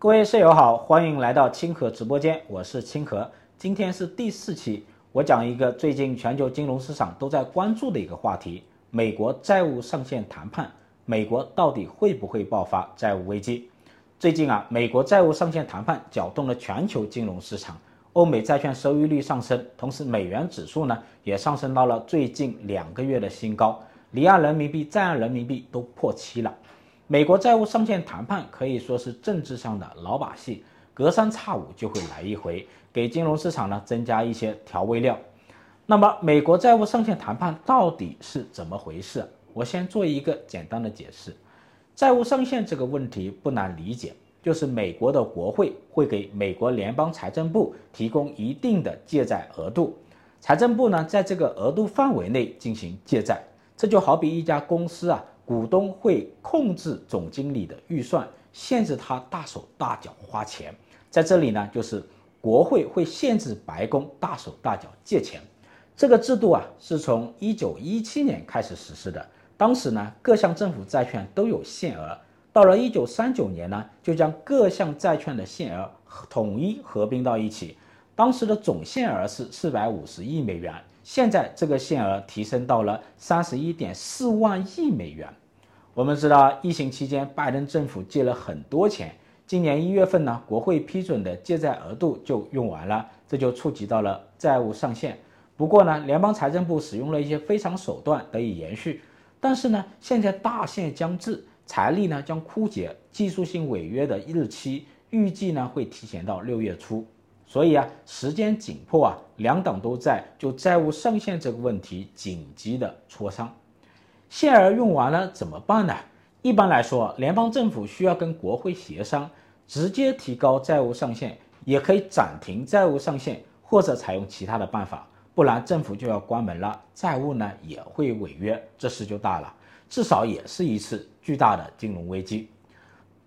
各位舍友好，欢迎来到清河直播间，我是清河。今天是第四期，我讲一个最近全球金融市场都在关注的一个话题：美国债务上限谈判，美国到底会不会爆发债务危机？最近啊，美国债务上限谈判搅动了全球金融市场，欧美债券收益率上升，同时美元指数呢也上升到了最近两个月的新高，离岸人民币、在岸人民币都破七了。美国债务上限谈判可以说是政治上的老把戏，隔三差五就会来一回，给金融市场呢增加一些调味料。那么，美国债务上限谈判到底是怎么回事？我先做一个简单的解释。债务上限这个问题不难理解，就是美国的国会会给美国联邦财政部提供一定的借债额度，财政部呢在这个额度范围内进行借债。这就好比一家公司啊，股东会控制总经理的预算，限制他大手大脚花钱。在这里呢，就是国会会限制白宫大手大脚借钱。这个制度啊，是从一九一七年开始实施的。当时呢，各项政府债券都有限额。到了一九三九年呢，就将各项债券的限额统一合并到一起。当时的总限额是四百五十亿美元，现在这个限额提升到了三十一点四万亿美元。我们知道，疫情期间拜登政府借了很多钱，今年一月份呢，国会批准的借债额度就用完了，这就触及到了债务上限。不过呢，联邦财政部使用了一些非常手段得以延续。但是呢，现在大限将至，财力呢将枯竭，技术性违约的日期预计呢会提前到六月初，所以啊，时间紧迫啊，两党都在就债务上限这个问题紧急的磋商。限额用完了怎么办呢？一般来说，联邦政府需要跟国会协商，直接提高债务上限，也可以暂停债务上限，或者采用其他的办法。不然政府就要关门了，债务呢也会违约，这事就大了，至少也是一次巨大的金融危机。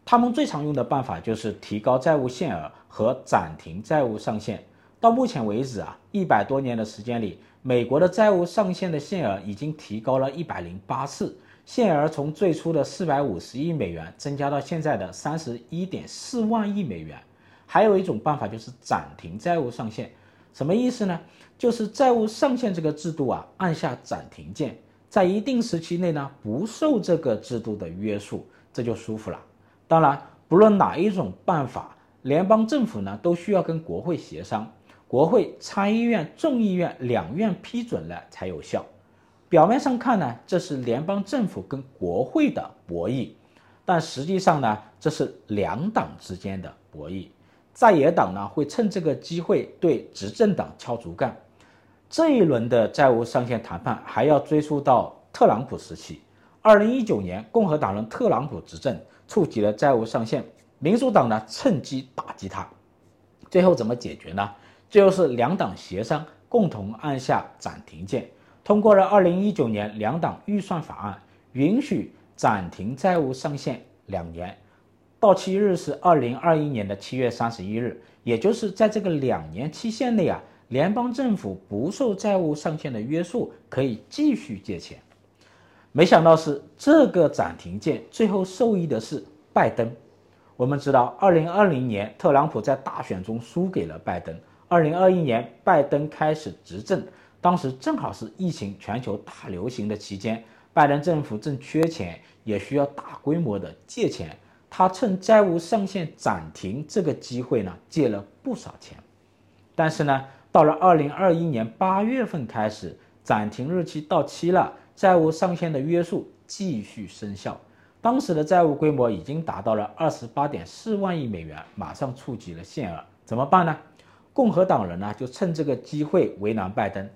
他们最常用的办法就是提高债务限额和暂停债务上限。到目前为止啊，一百多年的时间里，美国的债务上限的限额已经提高了一百零八次，限额从最初的四百五十亿美元增加到现在的三十一点四万亿美元。还有一种办法就是暂停债务上限。什么意思呢？就是债务上限这个制度啊，按下暂停键，在一定时期内呢，不受这个制度的约束，这就舒服了。当然，不论哪一种办法，联邦政府呢都需要跟国会协商，国会、参议院、众议院两院批准了才有效。表面上看呢，这是联邦政府跟国会的博弈，但实际上呢，这是两党之间的博弈。在野党呢会趁这个机会对执政党敲竹杠。这一轮的债务上限谈判还要追溯到特朗普时期。二零一九年，共和党人特朗普执政，触及了债务上限，民主党呢趁机打击他。最后怎么解决呢？最后是两党协商，共同按下暂停键，通过了二零一九年两党预算法案，允许暂停债务上限两年。到期日是二零二一年的七月三十一日，也就是在这个两年期限内啊，联邦政府不受债务上限的约束，可以继续借钱。没想到是这个暂停键最后受益的是拜登。我们知道，二零二零年特朗普在大选中输给了拜登，二零二一年拜登开始执政，当时正好是疫情全球大流行的期间，拜登政府正缺钱，也需要大规模的借钱。他趁债务上限暂停这个机会呢，借了不少钱，但是呢，到了二零二一年八月份开始，暂停日期到期了，债务上限的约束继续生效。当时的债务规模已经达到了二十八点四万亿美元，马上触及了限额，怎么办呢？共和党人呢就趁这个机会为难拜登，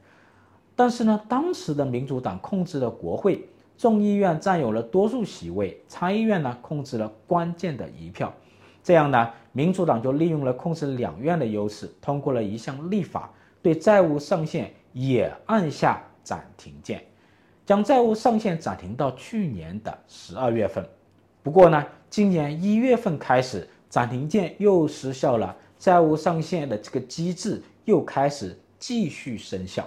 但是呢，当时的民主党控制了国会。众议院占有了多数席位，参议院呢控制了关键的一票，这样呢，民主党就利用了控制两院的优势，通过了一项立法，对债务上限也按下暂停键，将债务上限暂停到去年的十二月份。不过呢，今年一月份开始，暂停键又失效了，债务上限的这个机制又开始继续生效。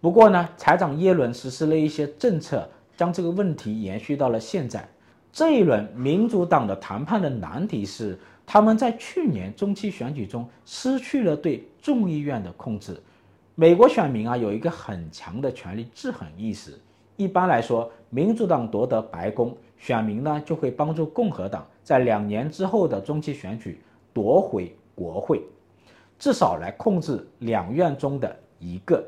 不过呢，财长耶伦实施了一些政策。将这个问题延续到了现在，这一轮民主党的谈判的难题是，他们在去年中期选举中失去了对众议院的控制。美国选民啊有一个很强的权力制衡意识。一般来说，民主党夺得白宫，选民呢就会帮助共和党在两年之后的中期选举夺回国会，至少来控制两院中的一个。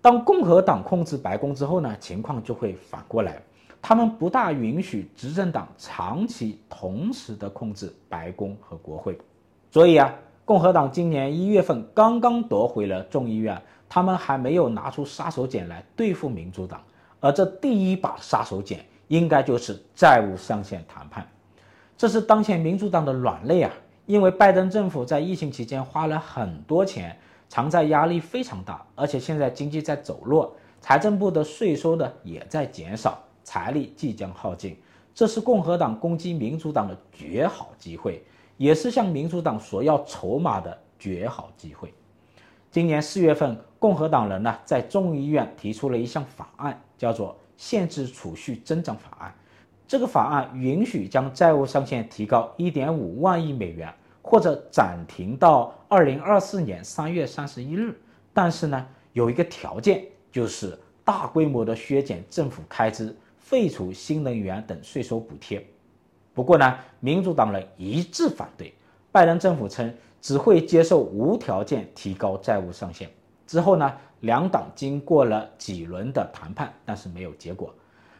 当共和党控制白宫之后呢，情况就会反过来，他们不大允许执政党长期同时的控制白宫和国会。所以啊，共和党今年一月份刚刚夺回了众议院，他们还没有拿出杀手锏来对付民主党。而这第一把杀手锏，应该就是债务上限谈判，这是当前民主党的软肋啊！因为拜登政府在疫情期间花了很多钱，偿债压力非常大，而且现在经济在走弱，财政部的税收呢也在减少，财力即将耗尽，这是共和党攻击民主党的绝好机会，也是向民主党索要筹码的绝好机会。今年四月份，共和党人呢在众议院提出了一项法案，叫做《限制储蓄增长法案》。这个法案允许将债务上限提高一点五万亿美元，或者暂停到二零二四年三月三十一日。但是呢，有一个条件，就是大规模的削减政府开支，废除新能源等税收补贴。不过呢，民主党人一致反对。拜登政府称。只会接受无条件提高债务上限。之后呢，两党经过了几轮的谈判，但是没有结果。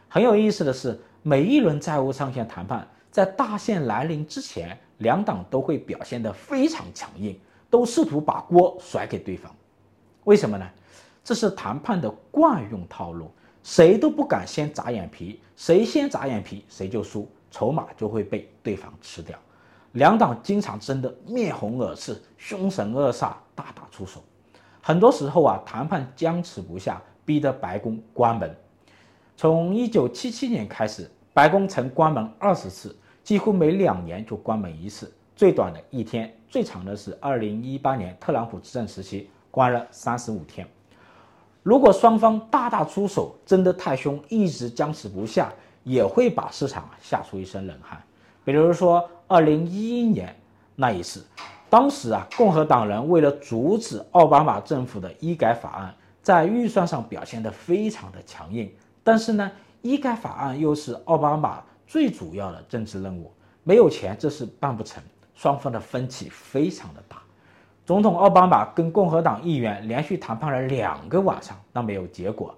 很有意思的是，每一轮债务上限谈判在大限来临之前，两党都会表现得非常强硬，都试图把锅甩给对方。为什么呢？这是谈判的惯用套路，谁都不敢先眨眼皮，谁先眨眼皮谁就输，筹码就会被对方吃掉。两党经常争得面红耳赤、凶神恶煞、大打出手。很多时候啊，谈判僵持不下，逼得白宫关门。从1977年开始，白宫曾关门二十次，几乎每两年就关门一次，最短的一天，最长的是2018年特朗普执政时期，关了三十五天。如果双方大打出手，争得太凶，一直僵持不下，也会把市场吓出一身冷汗。比如说，二零一一年那一次，当时啊，共和党人为了阻止奥巴马政府的医改法案，在预算上表现得非常的强硬。但是呢，医改法案又是奥巴马最主要的政治任务，没有钱这事办不成，双方的分歧非常的大。总统奥巴马跟共和党议员连续谈判了两个晚上，那没有结果。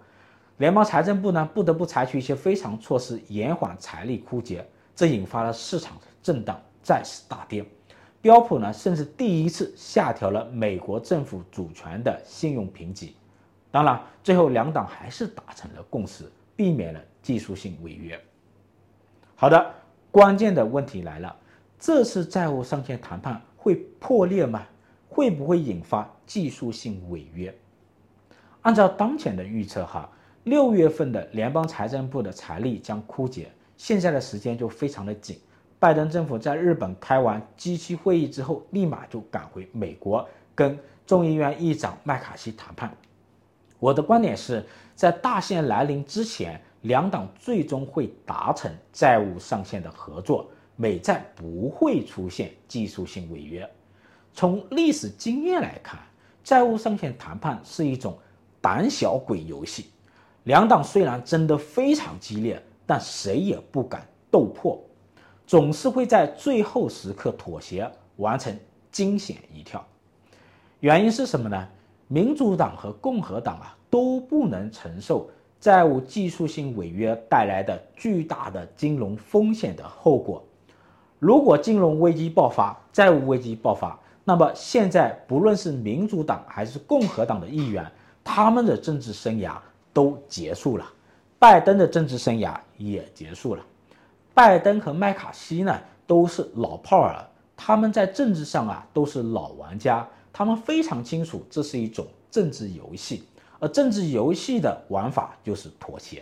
联邦财政部呢，不得不采取一些非常措施，延缓财力枯竭。这引发了市场震荡，再次大跌。标普呢，甚至第一次下调了美国政府主权的信用评级。当然，最后两党还是达成了共识，避免了技术性违约。好的，关键的问题来了：这次债务上限谈判会破裂吗？会不会引发技术性违约？按照当前的预测，哈，六月份的联邦财政部的财力将枯竭。现在的时间就非常的紧，拜登政府在日本开完 G7 会议之后，立马就赶回美国跟众议院议长麦卡锡谈判。我的观点是在大限来临之前，两党最终会达成债务上限的合作，美债不会出现技术性违约。从历史经验来看，债务上限谈判是一种胆小鬼游戏，两党虽然争得非常激烈。但谁也不敢斗破，总是会在最后时刻妥协，完成惊险一跳。原因是什么呢？民主党和共和党啊都不能承受债务技术性违约带来的巨大的金融风险的后果。如果金融危机爆发，债务危机爆发，那么现在不论是民主党还是共和党的议员，他们的政治生涯都结束了。拜登的政治生涯也结束了。拜登和麦卡锡呢都是老炮儿，他们在政治上啊都是老玩家，他们非常清楚这是一种政治游戏，而政治游戏的玩法就是妥协。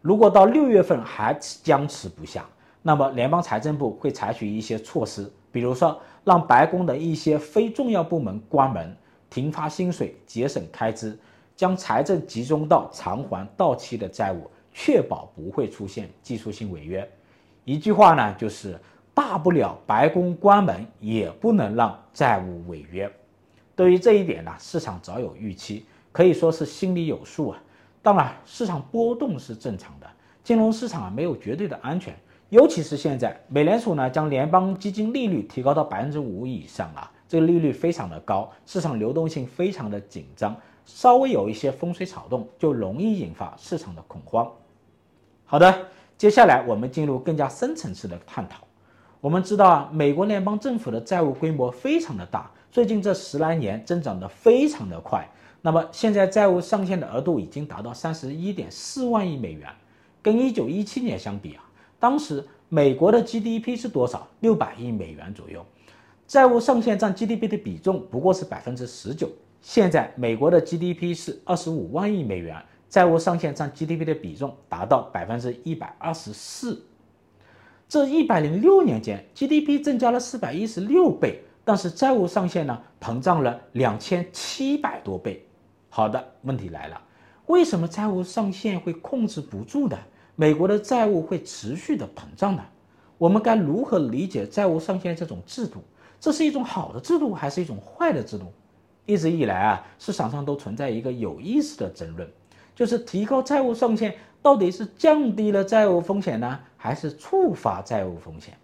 如果到六月份还僵持不下，那么联邦财政部会采取一些措施，比如说让白宫的一些非重要部门关门、停发薪水、节省开支。将财政集中到偿还到期的债务，确保不会出现技术性违约。一句话呢，就是大不了白宫关门，也不能让债务违约。对于这一点呢，市场早有预期，可以说是心里有数啊。当然，市场波动是正常的，金融市场啊没有绝对的安全，尤其是现在，美联储呢将联邦基金利率提高到百分之五以上啊，这个利率非常的高，市场流动性非常的紧张，稍微有一些风吹草动，就容易引发市场的恐慌。好的，接下来我们进入更加深层次的探讨。我们知道啊，美国联邦政府的债务规模非常的大，最近这十来年增长的非常的快。那么现在债务上限的额度已经达到三十一点四万亿美元，跟一九一七年相比啊，当时美国的 GDP 是多少？六百亿美元左右，债务上限占 GDP 的比重不过是百分之十九。现在美国的 GDP 是二十五万亿美元，债务上限占 GDP 的比重达到百分之一百二十四。这一百零六年间，GDP 增加了四百一十六倍，但是债务上限呢，膨胀了两千七百多倍。好的，问题来了，为什么债务上限会控制不住的？美国的债务会持续的膨胀呢？我们该如何理解债务上限这种制度？这是一种好的制度，还是一种坏的制度？一直以来啊，市场上都存在一个有意思的争论，就是提高债务上限到底是降低了债务风险呢，还是触发债务风险？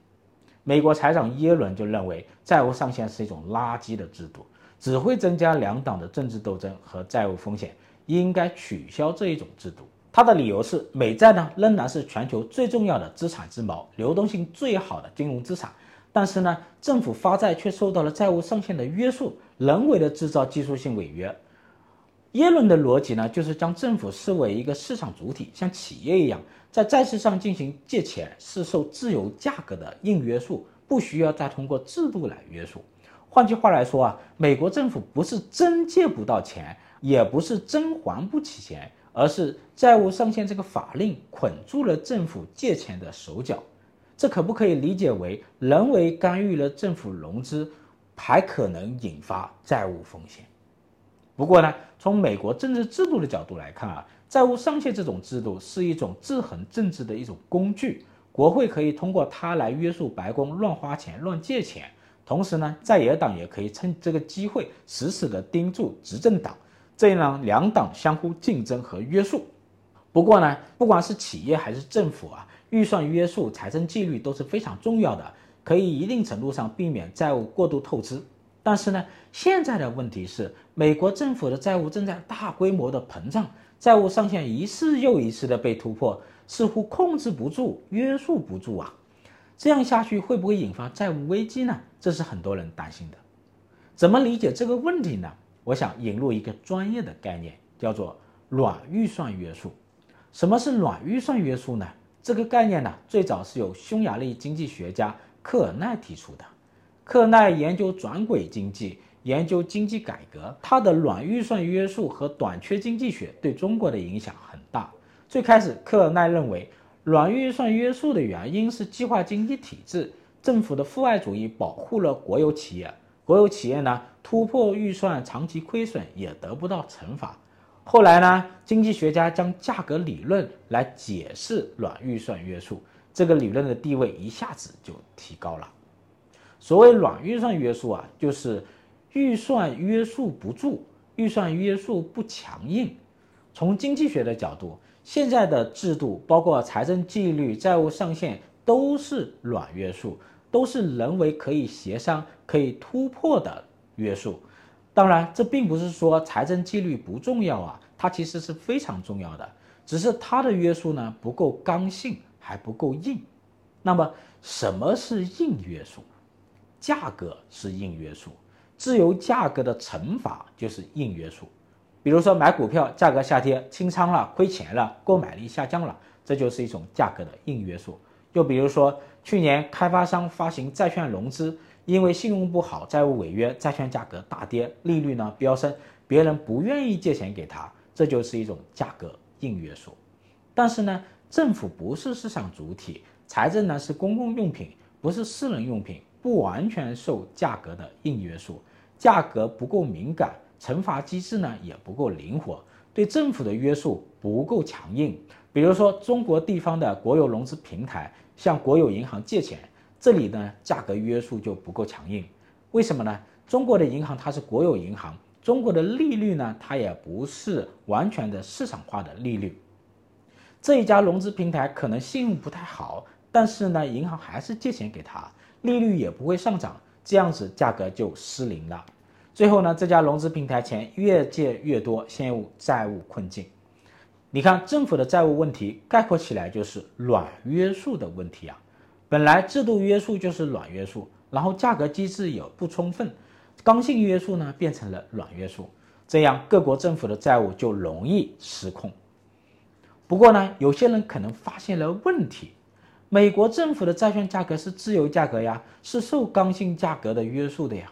美国财长耶伦就认为，债务上限是一种垃圾的制度。只会增加两党的政治斗争和债务风险，应该取消这一种制度。他的理由是，美债呢仍然是全球最重要的资产之锚，流动性最好的金融资产。但是呢，政府发债却受到了债务上限的约束，人为的制造技术性违约。耶伦的逻辑呢，就是将政府视为一个市场主体，像企业一样，在债市上进行借钱是受自由价格的硬约束，不需要再通过制度来约束。换句话来说啊，美国政府不是真借不到钱，也不是真还不起钱，而是债务上限这个法令捆住了政府借钱的手脚。这可不可以理解为人为干预了政府融资，还可能引发债务风险？不过呢，从美国政治制度的角度来看啊，债务上限这种制度是一种制衡政治的一种工具，国会可以通过它来约束白宫乱花钱、乱借钱。同时呢，在野党也可以趁这个机会死死地盯住执政党，这样让两党相互竞争和约束。不过呢，不管是企业还是政府啊，预算约束、财政纪律都是非常重要的，可以一定程度上避免债务过度透支。但是呢，现在的问题是，美国政府的债务正在大规模的膨胀，债务上限一次又一次的被突破，似乎控制不住、约束不住啊。这样下去会不会引发债务危机呢？这是很多人担心的。怎么理解这个问题呢？我想引入一个专业的概念，叫做软预算约束。什么是软预算约束呢？这个概念呢，最早是由匈牙利经济学家克尔奈提出的。克尔奈研究转轨经济，研究经济改革，他的软预算约束和短缺经济学对中国的影响很大。最开始，克尔奈认为。软预算约束的原因是计划经济体制，政府的父爱主义保护了国有企业，国有企业呢突破预算长期亏损也得不到惩罚。后来呢，经济学家将价格理论来解释软预算约束，这个理论的地位一下子就提高了。所谓软预算约束啊，就是预算约束不住，预算约束不强硬。从经济学的角度。现在的制度包括财政纪律、债务上限，都是软约束，都是人为可以协商、可以突破的约束。当然，这并不是说财政纪律不重要啊，它其实是非常重要的，只是它的约束呢不够刚性，还不够硬。那么，什么是硬约束？价格是硬约束，自由价格的惩罚就是硬约束。比如说买股票，价格下跌，清仓了，亏钱了，购买力下降了，这就是一种价格的硬约束。又比如说去年开发商发行债券融资，因为信用不好，债务违约，债券价格大跌，利率呢飙升，别人不愿意借钱给他，这就是一种价格硬约束。但是呢，政府不是市场主体，财政呢是公共用品，不是私人用品，不完全受价格的硬约束，价格不够敏感。惩罚机制呢也不够灵活，对政府的约束不够强硬。比如说，中国地方的国有融资平台向国有银行借钱，这里呢价格约束就不够强硬。为什么呢？中国的银行它是国有银行，中国的利率呢它也不是完全的市场化的利率。这一家融资平台可能信用不太好，但是呢银行还是借钱给他，利率也不会上涨，这样子价格就失灵了。最后呢，这家融资平台钱越借越多，陷入债务困境。你看，政府的债务问题概括起来就是软约束的问题啊。本来制度约束就是软约束，然后价格机制也不充分，刚性约束呢变成了软约束，这样各国政府的债务就容易失控。不过呢，有些人可能发现了问题，美国政府的债券价格是自由价格呀，是受刚性价格的约束的呀。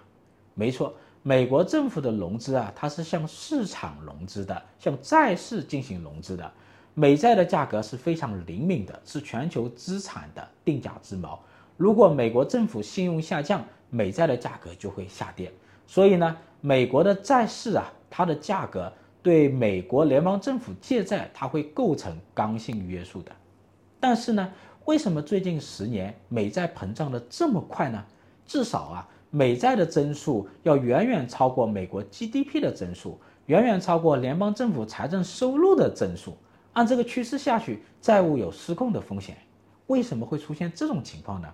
没错。美国政府的融资啊，它是向市场融资的，向债市进行融资的。美债的价格是非常灵敏的，是全球资产的定价之锚。如果美国政府信用下降，美债的价格就会下跌。所以呢，美国的债市啊，它的价格对美国联邦政府借债，它会构成刚性约束的。但是呢，为什么最近十年美债膨胀的这么快呢？至少啊。美债的增速要远远超过美国 GDP 的增速，远远超过联邦政府财政收入的增速。按这个趋势下去，债务有失控的风险。为什么会出现这种情况呢？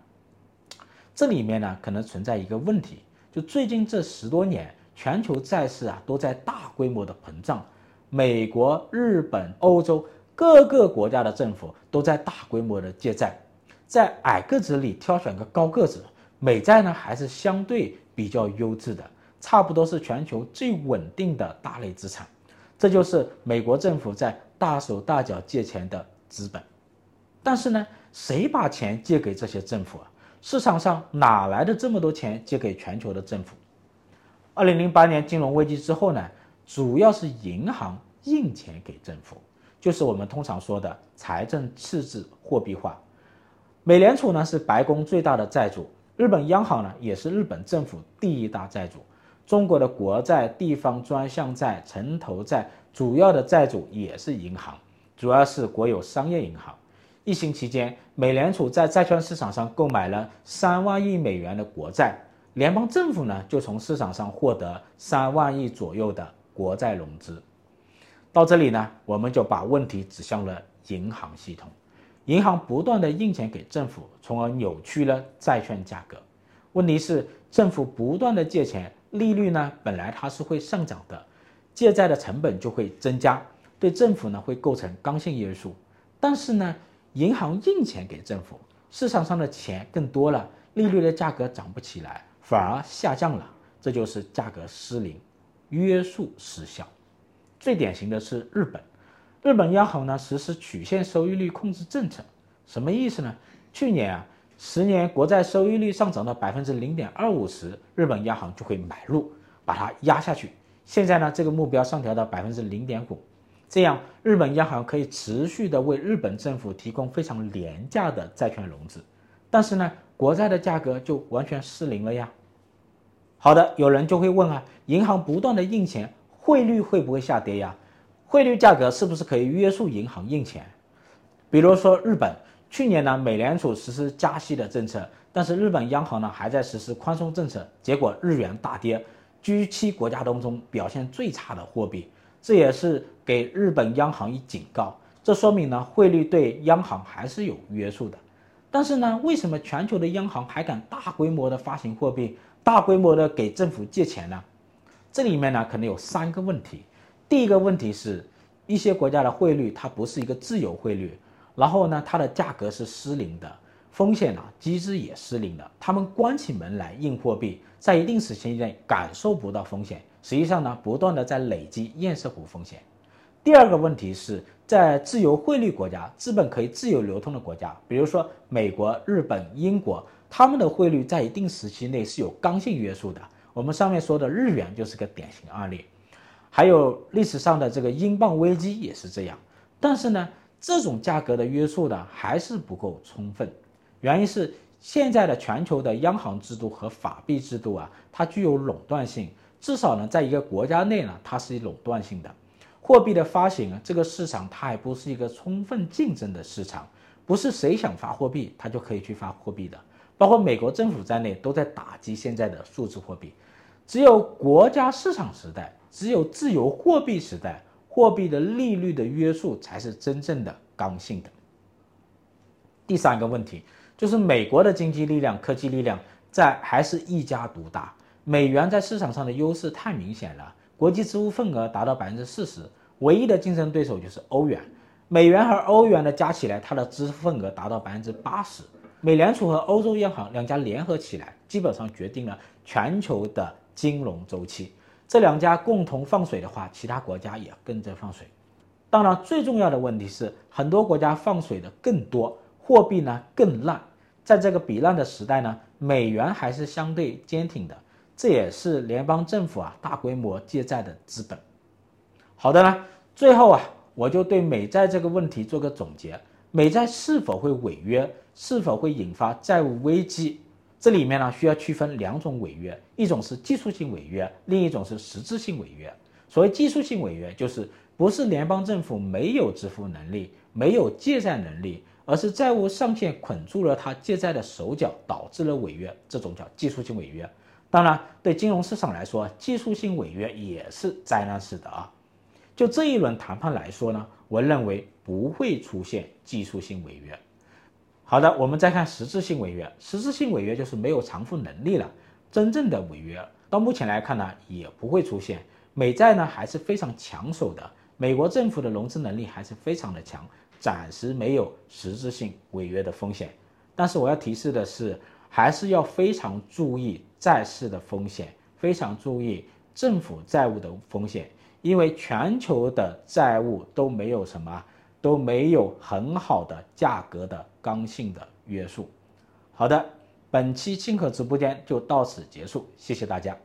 这里面呢，可能存在一个问题，就最近这十多年，全球债市啊都在大规模的膨胀，美国、日本、欧洲各个国家的政府都在大规模的借债，在矮个子里挑选个高个子。美债呢还是相对比较优质的，差不多是全球最稳定的大类资产，这就是美国政府在大手大脚借钱的资本。但是呢，谁把钱借给这些政府啊？市场上哪来的这么多钱借给全球的政府？二零零八年金融危机之后呢，主要是银行印钱给政府，就是我们通常说的财政赤字货币化。美联储呢是白宫最大的债主。日本央行呢，也是日本政府第一大债主。中国的国债、地方专项债、城投债，主要的债主也是银行，主要是国有商业银行。疫情期间，美联储在债券市场上购买了三万亿美元的国债，联邦政府呢就从市场上获得三万亿左右的国债融资。到这里呢，我们就把问题指向了银行系统。银行不断地印钱给政府，从而扭曲了债券价格。问题是，政府不断地借钱，利率呢本来它是会上涨的，借债的成本就会增加，对政府呢会构成刚性约束。但是呢，银行印钱给政府，市场上的钱更多了，利率的价格涨不起来，反而下降了，这就是价格失灵，约束失效。最典型的是日本。日本央行呢实施曲线收益率控制政策，什么意思呢？去年啊，十年国债收益率上涨到百分之零点二五时，日本央行就会买入，把它压下去。现在呢，这个目标上调到百分之零点五，这样日本央行可以持续的为日本政府提供非常廉价的债券融资，但是呢，国债的价格就完全失灵了呀。好的，有人就会问啊，银行不断的印钱，汇率会不会下跌呀？汇率价格是不是可以约束银行印钱？比如说日本，去年呢，美联储实施加息的政策，但是日本央行呢还在实施宽松政策，结果日元大跌，G7 国家当中表现最差的货币，这也是给日本央行以警告。这说明呢，汇率对央行还是有约束的。但是呢，为什么全球的央行还敢大规模的发行货币，大规模的给政府借钱呢？这里面呢，可能有三个问题。第一个问题是，一些国家的汇率它不是一个自由汇率，然后呢，它的价格是失灵的，风险啊机制也失灵了。他们关起门来印货币，在一定时期内感受不到风险，实际上呢，不断的在累积堰塞湖风险。第二个问题是在自由汇率国家，资本可以自由流通的国家，比如说美国、日本、英国，他们的汇率在一定时期内是有刚性约束的。我们上面说的日元就是个典型案例。还有历史上的这个英镑危机也是这样，但是呢，这种价格的约束呢还是不够充分。原因是现在的全球的央行制度和法币制度啊，它具有垄断性，至少呢，在一个国家内呢，它是垄断性的。货币的发行啊，这个市场它还不是一个充分竞争的市场，不是谁想发货币它就可以去发货币的。包括美国政府在内都在打击现在的数字货币。只有国家市场时代，只有自由货币时代，货币的利率的约束才是真正的刚性的。第三个问题就是美国的经济力量、科技力量在还是一家独大，美元在市场上的优势太明显了，国际支付份额达到百分之四十，唯一的竞争对手就是欧元。美元和欧元的加起来，它的支付份额达到百分之八十。美联储和欧洲央行两家联合起来，基本上决定了全球的金融周期。这两家共同放水的话，其他国家也跟着放水。当然，最重要的问题是，很多国家放水的更多，货币呢更烂。在这个比烂的时代呢，美元还是相对坚挺的，这也是联邦政府啊大规模借债的资本。好的呢，最后啊。我就对美债这个问题做个总结：美债是否会违约，是否会引发债务危机？这里面呢需要区分两种违约，一种是技术性违约，另一种是实质性违约。所谓技术性违约，就是不是联邦政府没有支付能力，没有借债能力，而是债务上限捆住了他借债的手脚，导致了违约，这种叫技术性违约。当然，对金融市场来说，技术性违约也是灾难式的啊。就这一轮谈判来说呢，我认为不会出现技术性违约。好的，我们再看实质性违约。实质性违约就是没有偿付能力了。真正的违约到目前来看呢，也不会出现。美债呢还是非常抢手的，美国政府的融资能力还是非常的强，暂时没有实质性违约的风险。但是我要提示的是，还是要非常注意债市的风险，非常注意政府债务的风险。因为全球的债务都没有什么，都没有很好的价格的刚性的约束。好的，本期清河直播间就到此结束，谢谢大家。